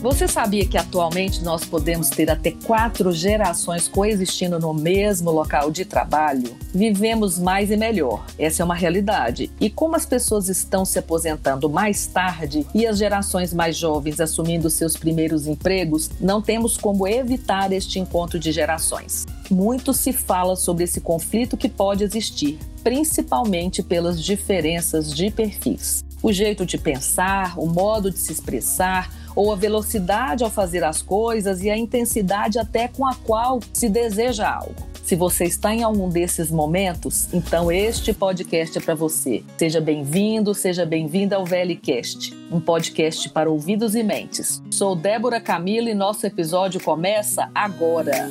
Você sabia que atualmente nós podemos ter até quatro gerações coexistindo no mesmo local de trabalho? Vivemos mais e melhor, essa é uma realidade. E como as pessoas estão se aposentando mais tarde e as gerações mais jovens assumindo seus primeiros empregos, não temos como evitar este encontro de gerações. Muito se fala sobre esse conflito que pode existir, principalmente pelas diferenças de perfis. O jeito de pensar, o modo de se expressar, ou a velocidade ao fazer as coisas e a intensidade até com a qual se deseja algo. Se você está em algum desses momentos, então este podcast é para você. Seja bem-vindo, seja bem-vinda ao VLCast, um podcast para ouvidos e mentes. Sou Débora Camila e nosso episódio começa agora.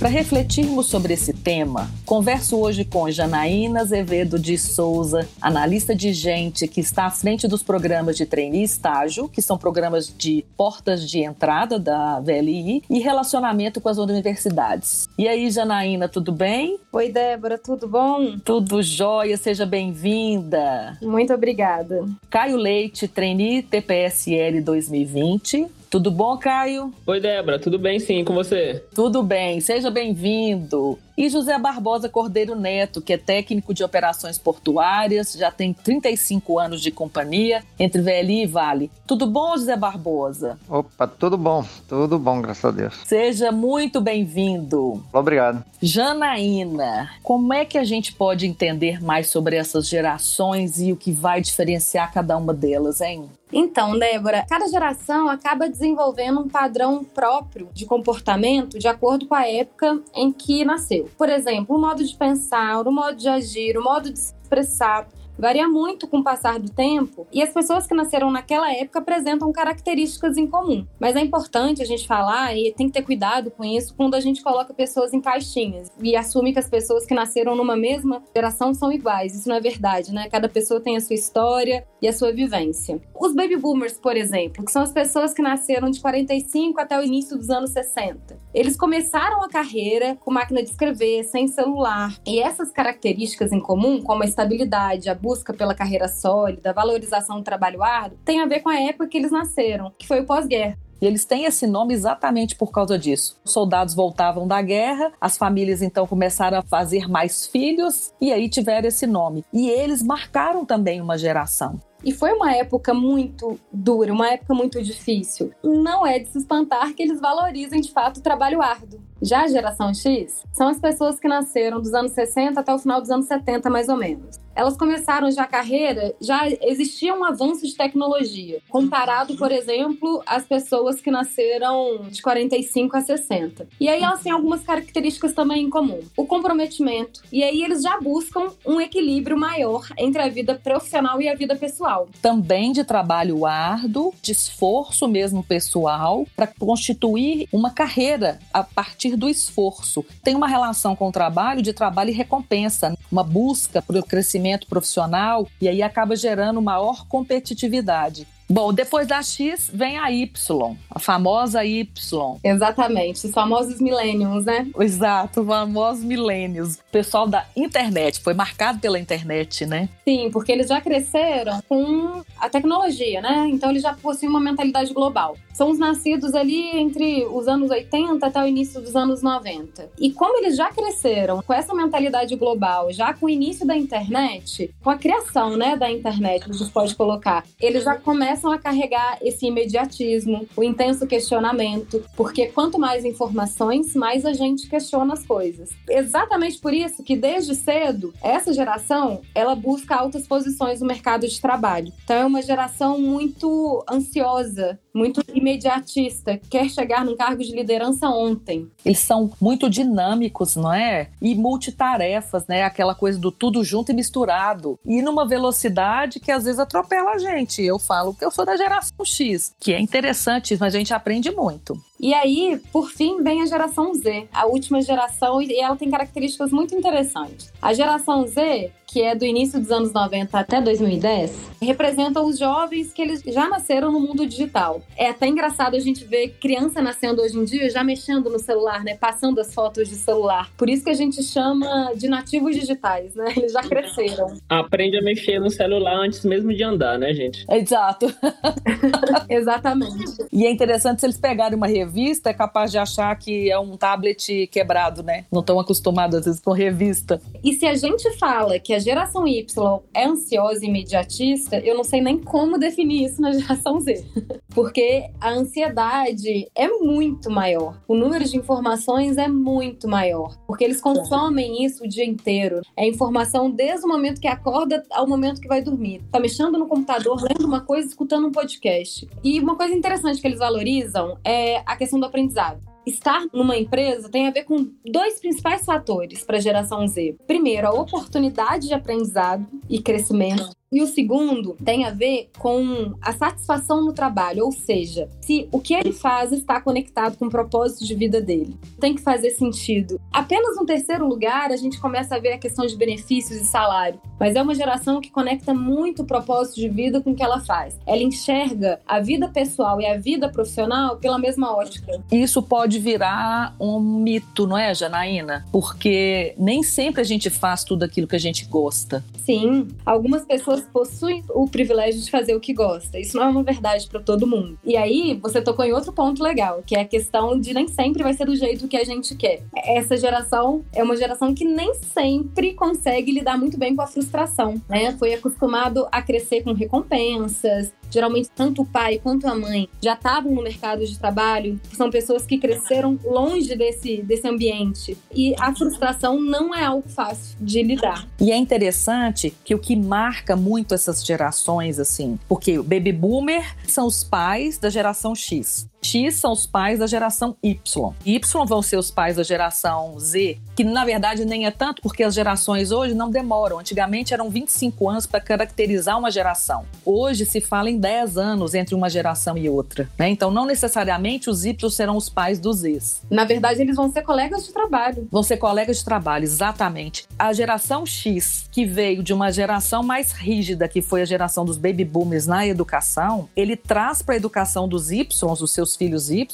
Para refletirmos sobre esse tema, converso hoje com Janaína Azevedo de Souza, analista de gente que está à frente dos programas de trainee e estágio, que são programas de portas de entrada da VLI e relacionamento com as universidades. E aí, Janaína, tudo bem? Oi, Débora, tudo bom? Tudo jóia, seja bem-vinda. Muito obrigada. Caio Leite, trainee TPSL 2020. Tudo bom, Caio? Oi, Débora, tudo bem sim, com você? Tudo bem, seja bem-vindo. E José Barbosa Cordeiro Neto, que é técnico de operações portuárias, já tem 35 anos de companhia entre VLI e Vale. Tudo bom, José Barbosa? Opa, tudo bom, tudo bom, graças a Deus. Seja muito bem-vindo. Obrigado. Janaína, como é que a gente pode entender mais sobre essas gerações e o que vai diferenciar cada uma delas, hein? Então, Débora, cada geração acaba desenvolvendo um padrão próprio de comportamento de acordo com a época em que nasceu. Por exemplo, o modo de pensar, o modo de agir, o modo de se expressar varia muito com o passar do tempo e as pessoas que nasceram naquela época apresentam características em comum. Mas é importante a gente falar e tem que ter cuidado com isso quando a gente coloca pessoas em caixinhas e assume que as pessoas que nasceram numa mesma geração são iguais. Isso não é verdade, né? Cada pessoa tem a sua história e a sua vivência. Os baby boomers, por exemplo, que são as pessoas que nasceram de 45 até o início dos anos 60. Eles começaram a carreira com máquina de escrever, sem celular. E essas características em comum, como a estabilidade, a pela carreira sólida, valorização do trabalho árduo, tem a ver com a época que eles nasceram, que foi o pós-guerra. E eles têm esse nome exatamente por causa disso. Os soldados voltavam da guerra, as famílias então começaram a fazer mais filhos e aí tiveram esse nome. E eles marcaram também uma geração. E foi uma época muito dura, uma época muito difícil. Não é de se espantar que eles valorizem de fato o trabalho árduo. Já a geração X são as pessoas que nasceram dos anos 60 até o final dos anos 70, mais ou menos. Elas começaram já a carreira, já existia um avanço de tecnologia, comparado, por exemplo, às pessoas que nasceram de 45 a 60. E aí elas têm algumas características também em comum. O comprometimento. E aí eles já buscam um equilíbrio maior entre a vida profissional e a vida pessoal. Também de trabalho árduo, de esforço mesmo pessoal, para constituir uma carreira a partir do esforço. Tem uma relação com o trabalho de trabalho e recompensa, uma busca pelo crescimento profissional e aí acaba gerando maior competitividade. Bom, depois da X vem a Y, a famosa Y. Exatamente, os famosos millennials, né? Exato, os famosos millennials. Pessoal da internet, foi marcado pela internet, né? Sim, porque eles já cresceram com a tecnologia, né? Então eles já possuem uma mentalidade global. São os nascidos ali entre os anos 80 até o início dos anos 90. E como eles já cresceram com essa mentalidade global, já com o início da internet, com a criação, né, da internet, a gente pode colocar, eles já começam a carregar esse imediatismo, o intenso questionamento, porque quanto mais informações, mais a gente questiona as coisas. Exatamente por isso que desde cedo essa geração, ela busca altas posições no mercado de trabalho. Então é uma geração muito ansiosa, muito imediatista, quer chegar num cargo de liderança ontem. Eles são muito dinâmicos, não é? E multitarefas, né? Aquela coisa do tudo junto e misturado. E numa velocidade que às vezes atropela a gente. Eu falo que eu sou da geração X, que é interessante, mas a gente aprende muito. E aí, por fim, vem a geração Z, a última geração, e ela tem características muito interessantes. A geração Z que é do início dos anos 90 até 2010, representam os jovens que eles já nasceram no mundo digital. É até engraçado a gente ver criança nascendo hoje em dia já mexendo no celular, né? Passando as fotos de celular. Por isso que a gente chama de nativos digitais, né? Eles já cresceram. Aprende a mexer no celular antes mesmo de andar, né, gente? Exato. Exatamente. E é interessante se eles pegarem uma revista, é capaz de achar que é um tablet quebrado, né? Não estão acostumados às vezes com revista. E se a gente fala que a geração Y é ansiosa e imediatista, eu não sei nem como definir isso na geração Z. Porque a ansiedade é muito maior. O número de informações é muito maior. Porque eles consomem isso o dia inteiro. É informação desde o momento que acorda ao momento que vai dormir. Tá mexendo no computador, lendo uma coisa, escutando um podcast. E uma coisa interessante que eles valorizam é a questão do aprendizado estar numa empresa tem a ver com dois principais fatores para a geração Z. Primeiro, a oportunidade de aprendizado e crescimento. E o segundo tem a ver com a satisfação no trabalho, ou seja, se o que ele faz está conectado com o propósito de vida dele. Tem que fazer sentido. Apenas no terceiro lugar, a gente começa a ver a questão de benefícios e salário. Mas é uma geração que conecta muito o propósito de vida com o que ela faz. Ela enxerga a vida pessoal e a vida profissional pela mesma ótica. Isso pode virar um mito, não é, Janaína? Porque nem sempre a gente faz tudo aquilo que a gente gosta. Sim, algumas pessoas possuem o privilégio de fazer o que gosta. Isso não é uma verdade para todo mundo. E aí, você tocou em outro ponto legal, que é a questão de nem sempre vai ser do jeito que a gente quer. Essa geração é uma geração que nem sempre consegue lidar muito bem com a frustração, né? Foi acostumado a crescer com recompensas, geralmente tanto o pai quanto a mãe já estavam no mercado de trabalho, são pessoas que cresceram longe desse, desse ambiente. E a frustração não é algo fácil de lidar. E é interessante que o que marca muito essas gerações, assim, porque o baby boomer são os pais da geração X. X são os pais da geração Y. Y vão ser os pais da geração Z, que na verdade nem é tanto, porque as gerações hoje não demoram. Antigamente eram 25 anos para caracterizar uma geração. Hoje se fala em 10 anos entre uma geração e outra. Né? Então, não necessariamente os Y serão os pais dos Zs. Na verdade, eles vão ser colegas de trabalho. Vão ser colegas de trabalho, exatamente. A geração X, que veio de uma geração mais rígida, que foi a geração dos baby boomers na educação, ele traz para a educação dos Y, os seus filhos Y,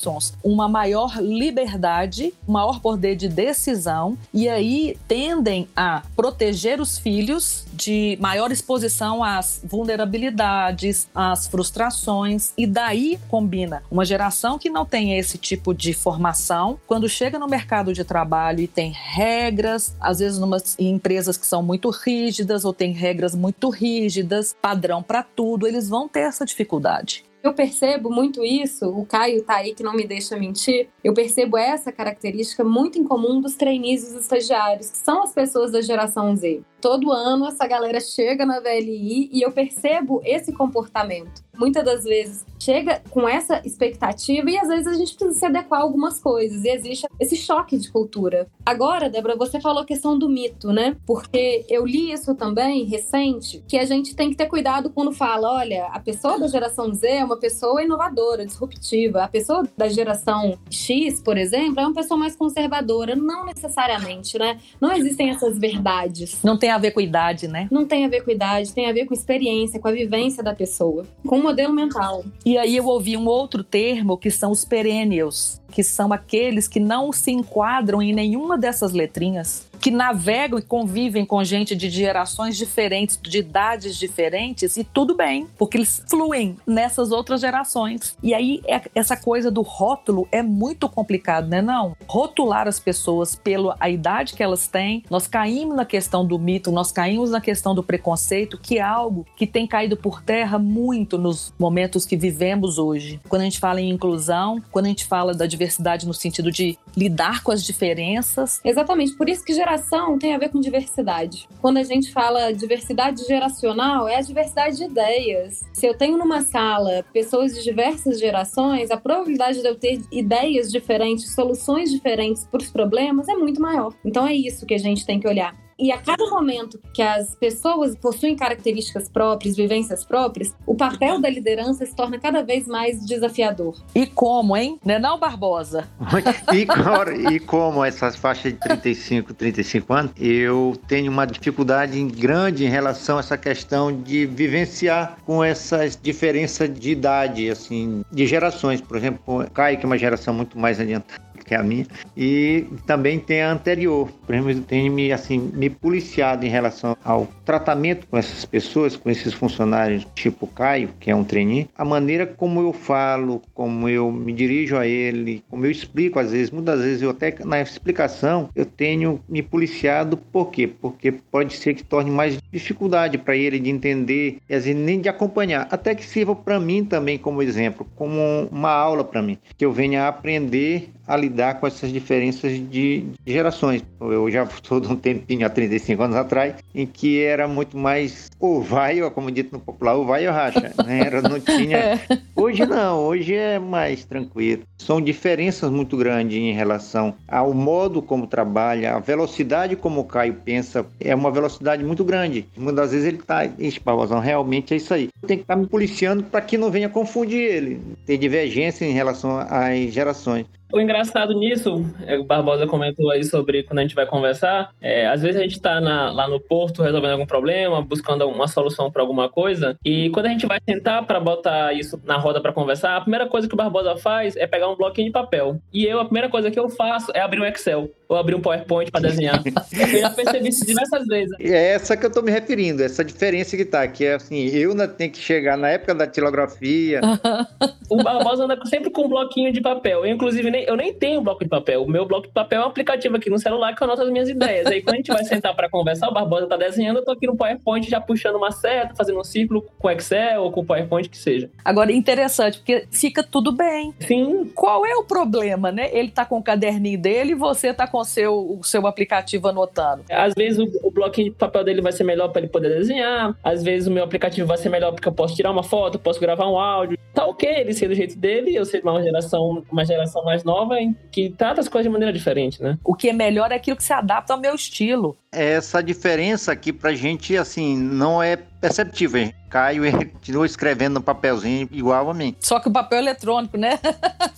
uma maior liberdade, maior poder de decisão e aí tendem a proteger os filhos de maior exposição às vulnerabilidades, às frustrações e daí combina uma geração que não tem esse tipo de formação, quando chega no mercado de trabalho e tem regras, às vezes em empresas que são muito rígidas ou tem regras muito rígidas, padrão para tudo, eles vão ter essa dificuldade. Eu percebo muito isso, o Caio tá aí que não me deixa mentir. Eu percebo essa característica muito incomum dos trainees e estagiários, que são as pessoas da geração Z. Todo ano essa galera chega na VLI e eu percebo esse comportamento. Muitas das vezes chega com essa expectativa e às vezes a gente precisa se adequar a algumas coisas e existe esse choque de cultura. Agora, Débora, você falou a questão do mito, né? Porque eu li isso também recente, que a gente tem que ter cuidado quando fala, olha, a pessoa da geração Z é uma pessoa inovadora, disruptiva. A pessoa da geração X, por exemplo, é uma pessoa mais conservadora. Não necessariamente, né? Não existem essas verdades. Não tem a ver com idade, né? Não tem a ver com idade, tem a ver com experiência, com a vivência da pessoa, com o modelo mental. E aí eu ouvi um outro termo que são os perennials, que são aqueles que não se enquadram em nenhuma dessas letrinhas que navegam e convivem com gente de gerações diferentes, de idades diferentes, e tudo bem, porque eles fluem nessas outras gerações. E aí, é, essa coisa do rótulo é muito complicado, né? Não, rotular as pessoas pela idade que elas têm, nós caímos na questão do mito, nós caímos na questão do preconceito, que é algo que tem caído por terra muito nos momentos que vivemos hoje. Quando a gente fala em inclusão, quando a gente fala da diversidade no sentido de lidar com as diferenças. Exatamente, por isso que geração geração tem a ver com diversidade. Quando a gente fala diversidade geracional, é a diversidade de ideias. Se eu tenho numa sala pessoas de diversas gerações, a probabilidade de eu ter ideias diferentes, soluções diferentes para os problemas é muito maior. Então é isso que a gente tem que olhar. E a cada momento que as pessoas possuem características próprias, vivências próprias, o papel da liderança se torna cada vez mais desafiador. E como, hein? Não é não, Barbosa? e, e como essas faixas de 35, 35 anos, eu tenho uma dificuldade grande em relação a essa questão de vivenciar com essas diferenças de idade, assim, de gerações. Por exemplo, o Caio, que é uma geração muito mais adiantada que é a minha, e também tem a anterior. Por exemplo, tem me, assim, me policiado em relação ao tratamento com essas pessoas, com esses funcionários, tipo Caio, que é um trainee, a maneira como eu falo, como eu me dirijo a ele, como eu explico, às vezes, muitas vezes eu até na explicação eu tenho me policiado, por quê? Porque pode ser que torne mais dificuldade para ele de entender e às vezes nem de acompanhar, até que sirva para mim também como exemplo, como uma aula para mim, que eu venha aprender a lidar com essas diferenças de, gerações. Eu já estou de um tempinho, há 35 anos atrás, em que era muito mais o vai, como dito no popular, o vai ou racha. Né? Era, não tinha... É. Hoje não, hoje é mais tranquilo. São diferenças muito grandes em relação ao modo como trabalha, a velocidade como o Caio pensa, é uma velocidade muito grande. Muitas vezes ele está, ixi, Pavozão, realmente é isso aí. Tem que estar tá me policiando para que não venha confundir ele, ter divergência em relação às gerações. O engraçado nisso, é, o Barbosa comentou aí sobre quando a gente vai conversar, é, às vezes a gente está lá no porto resolvendo algum problema, buscando uma solução para alguma coisa, e quando a gente vai sentar para botar isso na roda para conversar, a primeira coisa que o Barbosa faz é pegar um bloquinho de papel. E eu, a primeira coisa que eu faço é abrir um Excel ou abrir um PowerPoint para desenhar. eu já percebi isso diversas vezes. É essa que eu estou me referindo, essa diferença que tá, que é assim, eu ainda tenho que chegar na época da tilografia. o Barbosa anda sempre com um bloquinho de papel. Eu, inclusive, nem, eu nem tenho bloco de papel. O meu bloco de papel é um aplicativo aqui no celular que eu anoto as minhas ideias. Aí quando a gente vai sentar para conversar, o Barbosa tá desenhando, eu tô aqui no PowerPoint já puxando uma seta, fazendo um círculo com Excel ou com PowerPoint que seja. Agora, interessante, porque fica tudo bem. Sim. Qual é o problema, né? Ele tá com o caderninho dele e você tá com o seu, o seu aplicativo anotando. Às vezes o, o bloquinho de papel dele vai ser melhor para ele poder desenhar, às vezes o meu aplicativo vai ser melhor porque eu posso tirar uma foto, posso gravar um áudio. Tá ok ele ser do jeito dele, eu ser de uma geração, uma geração mais nova que trata as coisas de maneira diferente, né? O que é melhor é aquilo que se adapta ao meu estilo. Essa diferença aqui pra gente, assim, não é perceptível. Hein? Caio continua escrevendo no papelzinho igual a mim. Só que o papel eletrônico, né?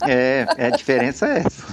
é, é, a diferença é essa.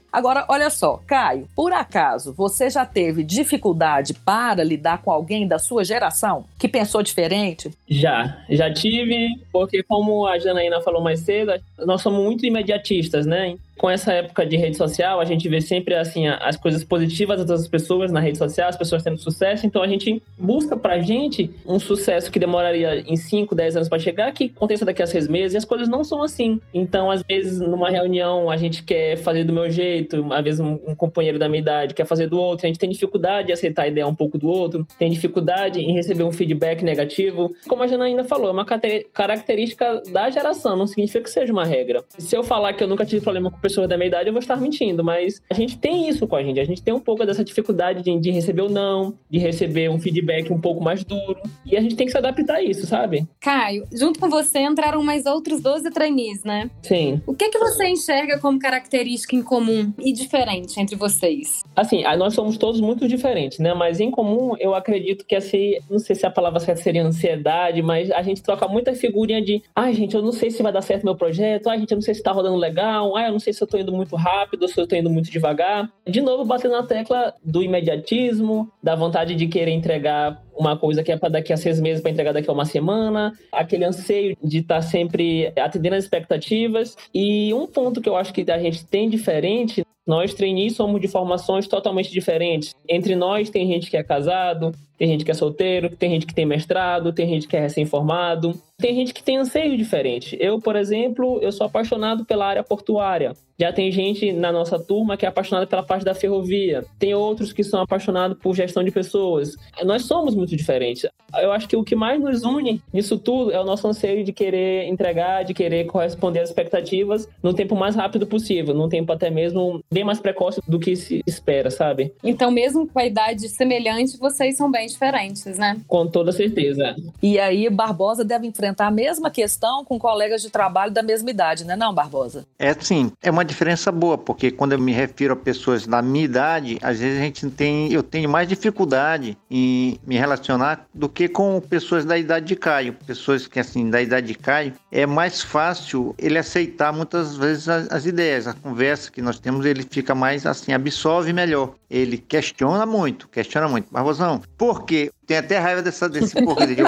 Agora, olha só, Caio, por acaso você já teve dificuldade para lidar com alguém da sua geração que pensou diferente? Já, já tive, porque como a Janaína falou mais cedo, nós somos muito imediatistas, né? Com essa época de rede social, a gente vê sempre assim as coisas positivas das pessoas na rede social, as pessoas tendo sucesso, então a gente busca pra gente um sucesso que demoraria em 5, 10 anos para chegar, que aconteça daqui a seis meses, e as coisas não são assim. Então, às vezes, numa reunião, a gente quer fazer do meu jeito, às vezes um, um companheiro da minha idade quer fazer do outro, a gente tem dificuldade de aceitar a ideia um pouco do outro, tem dificuldade em receber um feedback negativo. Como a Janaína falou, é uma característica da geração, não significa que seja uma regra. Se eu falar que eu nunca tive problema com pessoas da minha idade, eu vou estar mentindo, mas a gente tem isso com a gente, a gente tem um pouco dessa dificuldade de, de receber o não, de receber um feedback um pouco mais duro, e a gente tem que se adaptar a isso, sabe? Caio, junto com você entraram mais outros 12 trainees, né? Sim. O que, que você enxerga como característica em comum e diferente entre vocês? Assim, nós somos todos muito diferentes, né? Mas em comum, eu acredito que assim, não sei se a palavra certa seria ansiedade, mas a gente troca muita figurinha de, ai, gente, eu não sei se vai dar certo meu projeto, ai, gente, eu não sei se tá rodando legal, ai, eu não sei se eu tô indo muito rápido, se eu tô indo muito devagar. De novo, batendo na tecla do imediatismo, da vontade de querer entregar uma coisa que é para daqui a seis meses para entregar daqui a uma semana, aquele anseio de estar tá sempre atendendo as expectativas. E um ponto que eu acho que a gente tem diferente nós trainees somos de formações totalmente diferentes. Entre nós tem gente que é casado, tem gente que é solteiro, tem gente que tem mestrado, tem gente que é recém-formado, tem gente que tem anseio diferente. Eu, por exemplo, eu sou apaixonado pela área portuária. Já tem gente na nossa turma que é apaixonada pela parte da ferrovia. Tem outros que são apaixonados por gestão de pessoas. Nós somos muito diferentes. Eu acho que o que mais nos une nisso tudo é o nosso anseio de querer entregar, de querer corresponder às expectativas no tempo mais rápido possível, num tempo até mesmo bem mais precoce do que se espera, sabe? Então, mesmo com a idade semelhante, vocês são bem diferentes, né? Com toda certeza. E aí, Barbosa deve enfrentar enfrentar a mesma questão com colegas de trabalho da mesma idade, né, não, Barbosa? É sim, é uma diferença boa, porque quando eu me refiro a pessoas da minha idade, às vezes a gente tem, eu tenho mais dificuldade em me relacionar do que com pessoas da idade de Caio. Pessoas que assim da idade de Caio é mais fácil ele aceitar muitas vezes as, as ideias, a conversa que nós temos ele fica mais assim absorve melhor. Ele questiona muito, questiona muito. Barbosão, por quê? Tem até raiva dessa, desse porquê. De,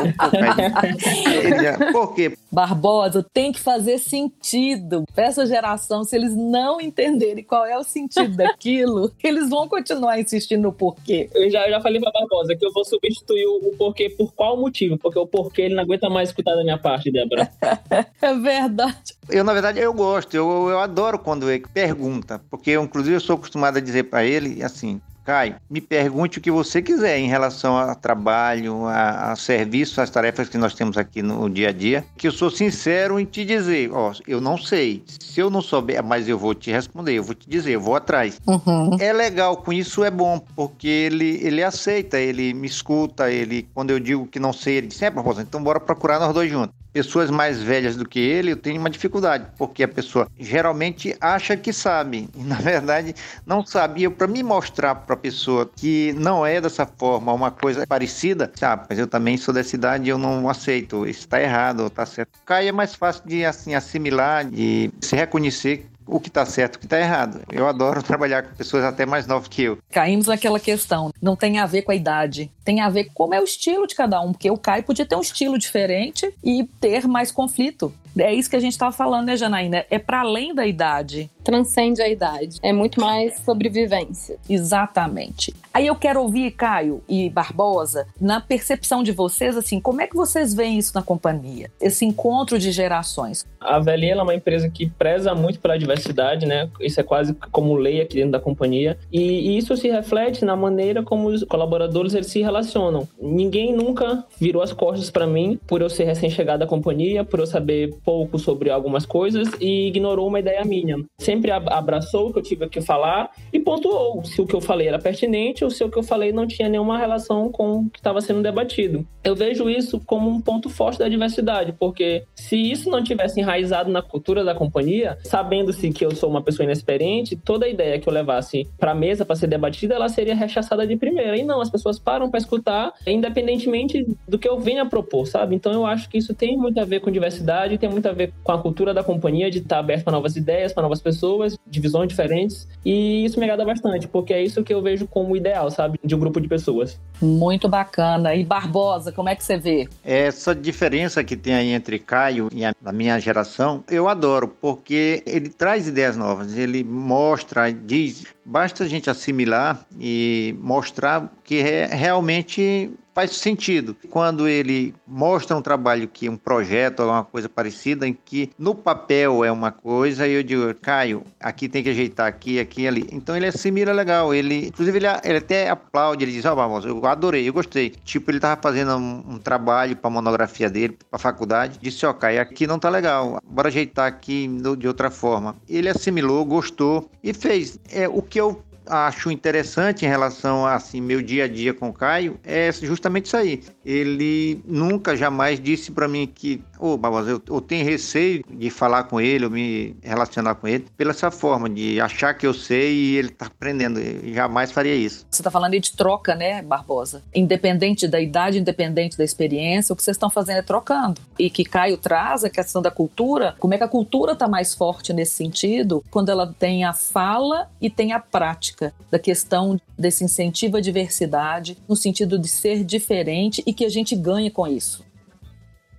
por quê? Barbosa, tem que fazer sentido. Para essa geração, se eles não entenderem qual é o sentido daquilo, eles vão continuar insistindo no porquê. Eu já, eu já falei para Barbosa que eu vou substituir o, o porquê por qual motivo? Porque o porquê ele não aguenta mais escutar da minha parte, Débora. é verdade. Eu, na verdade, eu gosto. Eu, eu adoro quando ele pergunta. Porque, eu, inclusive, eu sou acostumado a dizer para ele assim: Caio, me pergunte o que você quiser em relação a trabalho, a, a serviço, às tarefas que nós temos aqui no dia a dia, que eu sou sincero em te dizer, ó, eu não sei. Se eu não souber, mas eu vou te responder, eu vou te dizer, eu vou atrás. Uhum. É legal, com isso é bom, porque ele, ele aceita, ele me escuta, ele, quando eu digo que não sei, ele diz, é, professor, então bora procurar nós dois juntos pessoas mais velhas do que ele, eu tenho uma dificuldade, porque a pessoa geralmente acha que sabe, e na verdade não sabia. Para me mostrar para a pessoa que não é dessa forma, uma coisa parecida, ah, mas eu também sou dessa idade e eu não aceito, isso está errado, está certo. Cai é mais fácil de assim assimilar, de se reconhecer o que está certo o que está errado. Eu adoro trabalhar com pessoas até mais novas que eu. Caímos naquela questão. Não tem a ver com a idade. Tem a ver com como é o estilo de cada um. Porque o Caio podia ter um estilo diferente e ter mais conflito. É isso que a gente estava falando, né, Janaína? É para além da idade. Transcende a idade. É muito mais sobrevivência. Exatamente. Aí eu quero ouvir, Caio e Barbosa, na percepção de vocês, assim, como é que vocês veem isso na companhia? Esse encontro de gerações. A Velia é uma empresa que preza muito pela diversidade, né? Isso é quase como lei aqui dentro da companhia. E, e isso se reflete na maneira como os colaboradores eles se relacionam. Ninguém nunca virou as costas para mim por eu ser recém-chegado à companhia, por eu saber pouco sobre algumas coisas e ignorou uma ideia minha. Sempre abraçou o que eu tive que falar e pontuou se o que eu falei era pertinente ou se o que eu falei não tinha nenhuma relação com o que estava sendo debatido. Eu vejo isso como um ponto forte da diversidade, porque se isso não tivesse enraizado na cultura da companhia, sabendo-se que eu sou uma pessoa inexperiente, toda ideia que eu levasse para a mesa para ser debatida, ela seria rechaçada de primeira. E não, as pessoas param para escutar, independentemente do que eu venha propor, sabe? Então eu acho que isso tem muito a ver com diversidade, tem muito a ver com a cultura da companhia, de estar aberto para novas ideias, para novas pessoas, de visões diferentes. E isso me agrada bastante, porque é isso que eu vejo como ideal, sabe? De um grupo de pessoas. Muito bacana. E Barbosa, como é que você vê? Essa diferença que tem aí entre Caio e a minha geração, eu adoro, porque ele traz ideias novas, ele mostra, diz, basta a gente assimilar e mostrar que é realmente faz sentido. Quando ele mostra um trabalho que um projeto ou coisa parecida, em que no papel é uma coisa, e eu digo, Caio, aqui tem que ajeitar aqui, aqui ali. Então ele assimila legal. Ele, inclusive, ele, ele até aplaude, ele diz, ó, oh, eu adorei, eu gostei. Tipo, ele tava fazendo um, um trabalho para monografia dele, para faculdade, disse, ó, oh, Caio, aqui não tá legal, bora ajeitar aqui de outra forma. Ele assimilou, gostou e fez. É, o que eu acho interessante em relação a assim, meu dia a dia com o Caio é justamente isso aí. Ele nunca, jamais disse para mim que, ô, oh, Barbosa, eu, eu, tenho receio de falar com ele, ou me relacionar com ele, pela essa forma, de achar que eu sei e ele tá aprendendo. Eu jamais faria isso. Você tá falando aí de troca, né, Barbosa? Independente da idade, independente da experiência, o que vocês estão fazendo é trocando. E que Caio traz a questão da cultura, como é que a cultura tá mais forte nesse sentido, quando ela tem a fala e tem a prática da questão desse incentivo à diversidade, no sentido de ser diferente e que a gente ganhe com isso.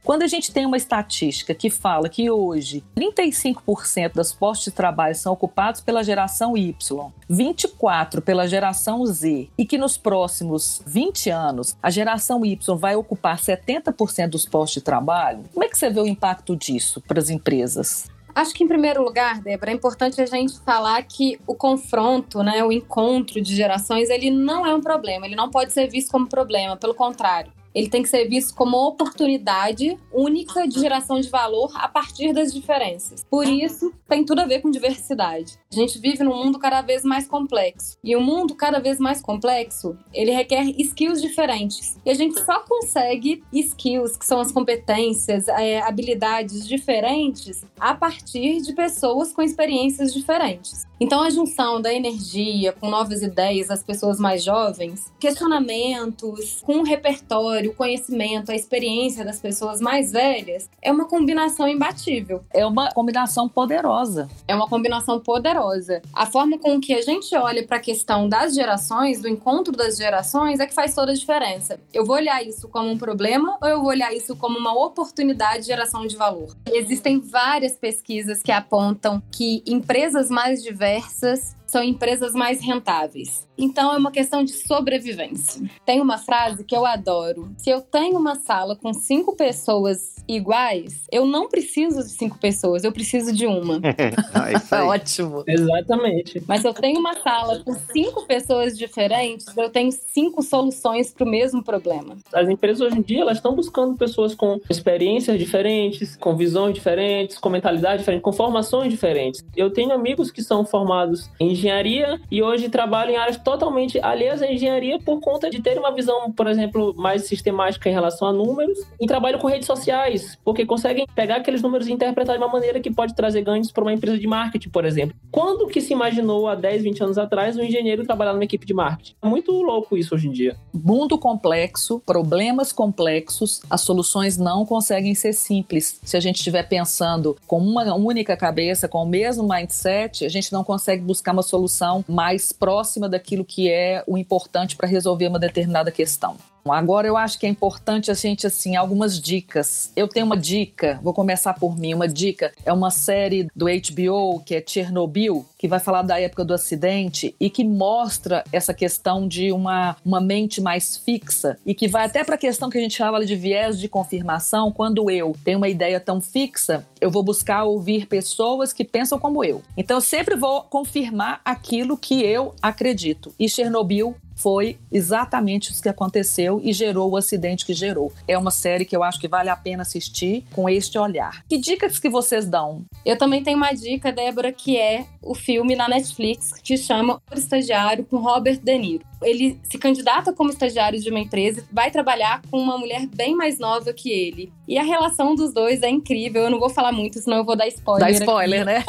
Quando a gente tem uma estatística que fala que hoje 35% dos postos de trabalho são ocupados pela geração Y, 24% pela geração Z e que nos próximos 20 anos a geração Y vai ocupar 70% dos postos de trabalho, como é que você vê o impacto disso para as empresas? Acho que, em primeiro lugar, Débora, é importante a gente falar que o confronto, né, o encontro de gerações, ele não é um problema, ele não pode ser visto como problema, pelo contrário. Ele tem que ser visto como uma oportunidade única de geração de valor a partir das diferenças. Por isso, tem tudo a ver com diversidade. A gente vive num mundo cada vez mais complexo. E o um mundo cada vez mais complexo, ele requer skills diferentes. E a gente só consegue skills, que são as competências, é, habilidades diferentes, a partir de pessoas com experiências diferentes. Então, a junção da energia com novas ideias das pessoas mais jovens, questionamentos, com o repertório, o conhecimento, a experiência das pessoas mais velhas, é uma combinação imbatível. É uma combinação poderosa. É uma combinação poderosa. A forma com que a gente olha para a questão das gerações, do encontro das gerações, é que faz toda a diferença. Eu vou olhar isso como um problema ou eu vou olhar isso como uma oportunidade de geração de valor? Existem várias pesquisas que apontam que empresas mais diversas diversas são empresas mais rentáveis. Então é uma questão de sobrevivência. Tem uma frase que eu adoro: se eu tenho uma sala com cinco pessoas iguais, eu não preciso de cinco pessoas, eu preciso de uma. é Ótimo. Exatamente. Mas se eu tenho uma sala com cinco pessoas diferentes, eu tenho cinco soluções para o mesmo problema. As empresas hoje em dia elas estão buscando pessoas com experiências diferentes, com visões diferentes, com mentalidade diferente, com formações diferentes. Eu tenho amigos que são formados em engenharia e hoje trabalham em áreas totalmente alheias à engenharia por conta de ter uma visão, por exemplo, mais sistemática em relação a números e trabalham com redes sociais, porque conseguem pegar aqueles números e interpretar de uma maneira que pode trazer ganhos para uma empresa de marketing, por exemplo. Quando que se imaginou há 10, 20 anos atrás um engenheiro trabalhar numa equipe de marketing? É muito louco isso hoje em dia. Mundo complexo, problemas complexos, as soluções não conseguem ser simples. Se a gente estiver pensando com uma única cabeça, com o mesmo mindset, a gente não consegue buscar uma solução mais próxima daquilo que é o importante para resolver uma determinada questão. Agora eu acho que é importante a gente assim algumas dicas. Eu tenho uma dica, vou começar por mim. Uma dica é uma série do HBO que é Chernobyl, que vai falar da época do acidente e que mostra essa questão de uma, uma mente mais fixa e que vai até para a questão que a gente fala de viés de confirmação. Quando eu tenho uma ideia tão fixa, eu vou buscar ouvir pessoas que pensam como eu. Então eu sempre vou confirmar aquilo que eu acredito. E Chernobyl foi exatamente o que aconteceu e gerou o acidente que gerou. É uma série que eu acho que vale a pena assistir com este olhar. Que dicas que vocês dão? Eu também tenho uma dica, Débora, que é o filme na Netflix que chama O Estagiário com Robert De Niro ele se candidata como estagiário de uma empresa, vai trabalhar com uma mulher bem mais nova que ele. E a relação dos dois é incrível. Eu não vou falar muito, senão eu vou dar spoiler. Dá spoiler, aqui. né?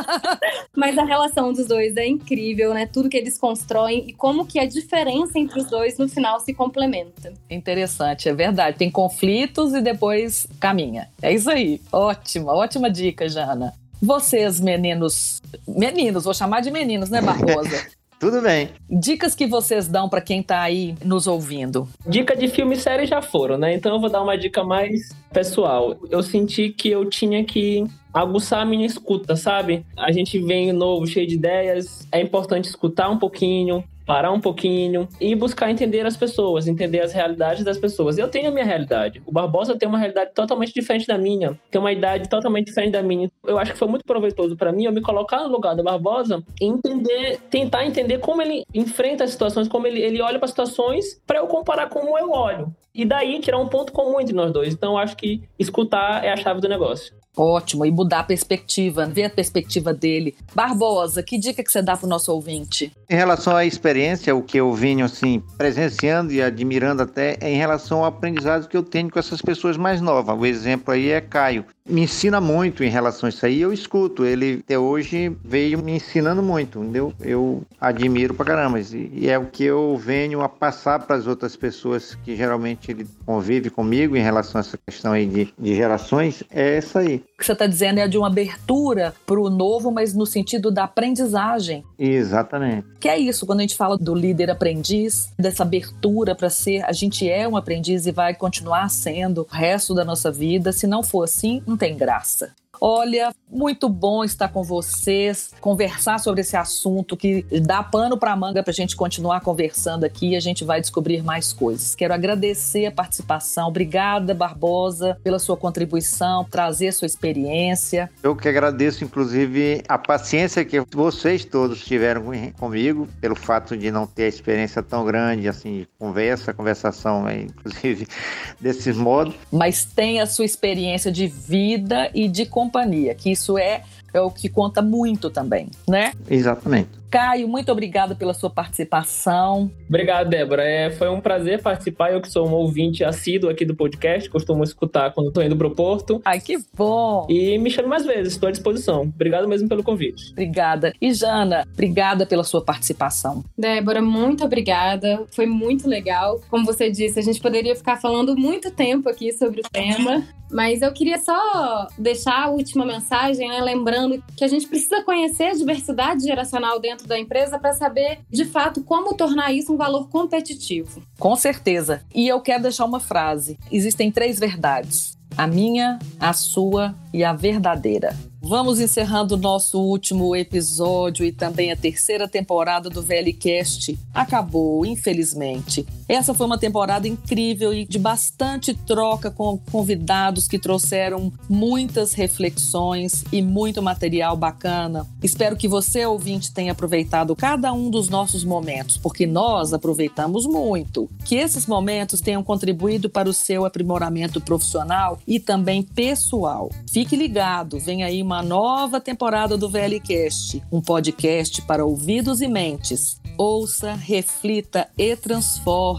Mas a relação dos dois é incrível, né? Tudo que eles constroem e como que a diferença entre os dois no final se complementa. Interessante, é verdade. Tem conflitos e depois caminha. É isso aí. Ótima, ótima dica, Jana. Vocês, meninos, meninos, vou chamar de meninos, né, Barbosa? Tudo bem. Dicas que vocês dão para quem tá aí nos ouvindo? Dica de filme e série já foram, né? Então eu vou dar uma dica mais pessoal. Eu senti que eu tinha que aguçar a minha escuta, sabe? A gente vem novo, cheio de ideias, é importante escutar um pouquinho, parar um pouquinho e buscar entender as pessoas, entender as realidades das pessoas. Eu tenho a minha realidade. O Barbosa tem uma realidade totalmente diferente da minha, tem uma idade totalmente diferente da minha. Eu acho que foi muito proveitoso para mim eu me colocar no lugar do Barbosa e entender, tentar entender como ele enfrenta as situações, como ele, ele olha para situações para eu comparar como eu olho. E daí tirar um ponto comum entre nós dois. Então acho que escutar é a chave do negócio. Ótimo, e mudar a perspectiva, ver a perspectiva dele. Barbosa, que dica que você dá para o nosso ouvinte? Em relação à experiência, o que eu venho assim presenciando e admirando até é em relação ao aprendizado que eu tenho com essas pessoas mais novas. O exemplo aí é Caio me ensina muito em relação a isso aí. Eu escuto, ele até hoje veio me ensinando muito, entendeu? Eu admiro pra caramba. E é o que eu venho a passar para as outras pessoas que geralmente ele convive comigo em relação a essa questão aí de, de gerações. É essa aí. O que você está dizendo é de uma abertura para o novo, mas no sentido da aprendizagem. Exatamente. Que é isso, quando a gente fala do líder aprendiz, dessa abertura para ser, a gente é um aprendiz e vai continuar sendo o resto da nossa vida. Se não for assim, não tem graça. Olha, muito bom estar com vocês, conversar sobre esse assunto que dá pano para manga para a gente continuar conversando aqui e a gente vai descobrir mais coisas. Quero agradecer a participação. Obrigada, Barbosa, pela sua contribuição, trazer sua experiência. Eu que agradeço, inclusive, a paciência que vocês todos tiveram comigo, pelo fato de não ter a experiência tão grande assim de conversa, conversação, inclusive, desses modos. Mas tem a sua experiência de vida e de companhia, que isso é, é o que conta muito também, né? Exatamente. Caio, muito obrigada pela sua participação. Obrigado, Débora. É, foi um prazer participar. Eu que sou um ouvinte assíduo aqui do podcast, costumo escutar quando estou indo para o Porto. Ai, que bom! E me chame mais vezes, estou à disposição. Obrigado mesmo pelo convite. Obrigada. E Jana, obrigada pela sua participação. Débora, muito obrigada. Foi muito legal. Como você disse, a gente poderia ficar falando muito tempo aqui sobre o tema. Mas eu queria só deixar a última mensagem, né? lembrando que a gente precisa conhecer a diversidade geracional dentro da empresa para saber, de fato, como tornar isso um valor competitivo. Com certeza. E eu quero deixar uma frase: existem três verdades. A minha, a sua e a verdadeira. Vamos encerrando o nosso último episódio e também a terceira temporada do VLCast. Acabou, infelizmente. Essa foi uma temporada incrível e de bastante troca com convidados que trouxeram muitas reflexões e muito material bacana. Espero que você, ouvinte, tenha aproveitado cada um dos nossos momentos, porque nós aproveitamos muito. Que esses momentos tenham contribuído para o seu aprimoramento profissional e também pessoal. Fique ligado, vem aí uma nova temporada do VLCast, um podcast para ouvidos e mentes. Ouça, reflita e transforme.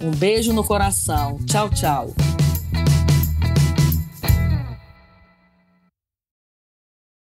Um beijo no coração. Tchau, tchau.